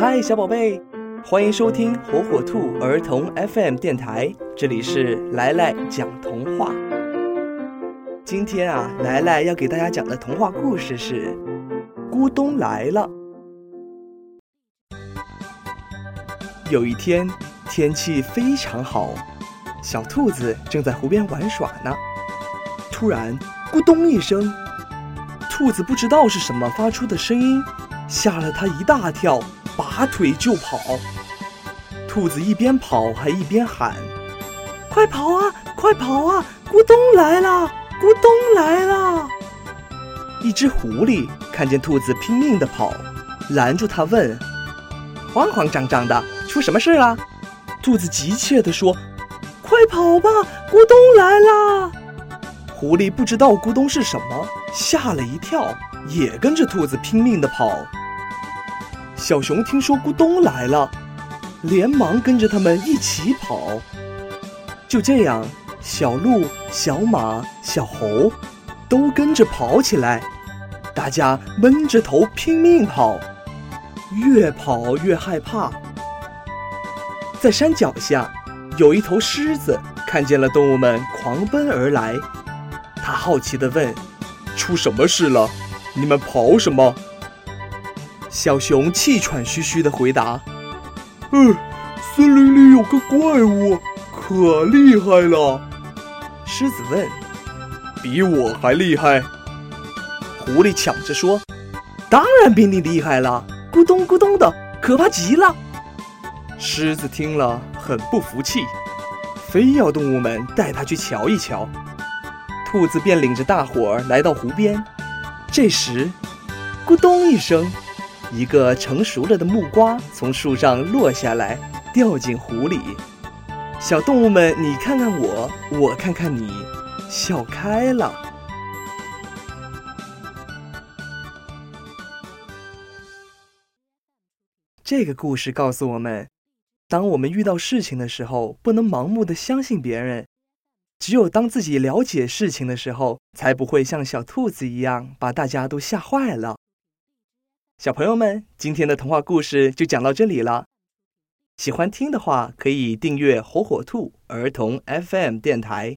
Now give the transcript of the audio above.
嗨，小宝贝，欢迎收听火火兔儿童 FM 电台，这里是来来讲童话。今天啊，来来要给大家讲的童话故事是《咕咚来了》。有一天，天气非常好，小兔子正在湖边玩耍呢。突然，咕咚一声，兔子不知道是什么发出的声音，吓了它一大跳，拔腿就跑。兔子一边跑还一边喊：“快跑啊，快跑啊！咕咚来了，咕咚来了！”一只狐狸看见兔子拼命地跑，拦住它问：“慌慌张张的，出什么事了？”兔子急切地说：“快跑吧，咕咚来了！”狐狸不知道咕咚是什么，吓了一跳，也跟着兔子拼命地跑。小熊听说咕咚来了，连忙跟着他们一起跑。就这样，小鹿、小马、小猴都跟着跑起来，大家闷着头拼命跑，越跑越害怕。在山脚下，有一头狮子看见了动物们狂奔而来。他好奇地问：“出什么事了？你们跑什么？”小熊气喘吁吁的回答：“嗯，森林里有个怪物，可厉害了。”狮子问：“比我还厉害？”狐狸抢着说：“当然比你厉害了，咕咚咕咚的，可怕极了。”狮子听了很不服气，非要动物们带它去瞧一瞧。兔子便领着大伙儿来到湖边，这时，咕咚一声，一个成熟了的木瓜从树上落下来，掉进湖里。小动物们，你看看我，我看看你，笑开了。这个故事告诉我们，当我们遇到事情的时候，不能盲目的相信别人。只有当自己了解事情的时候，才不会像小兔子一样把大家都吓坏了。小朋友们，今天的童话故事就讲到这里了。喜欢听的话，可以订阅火火兔儿童 FM 电台。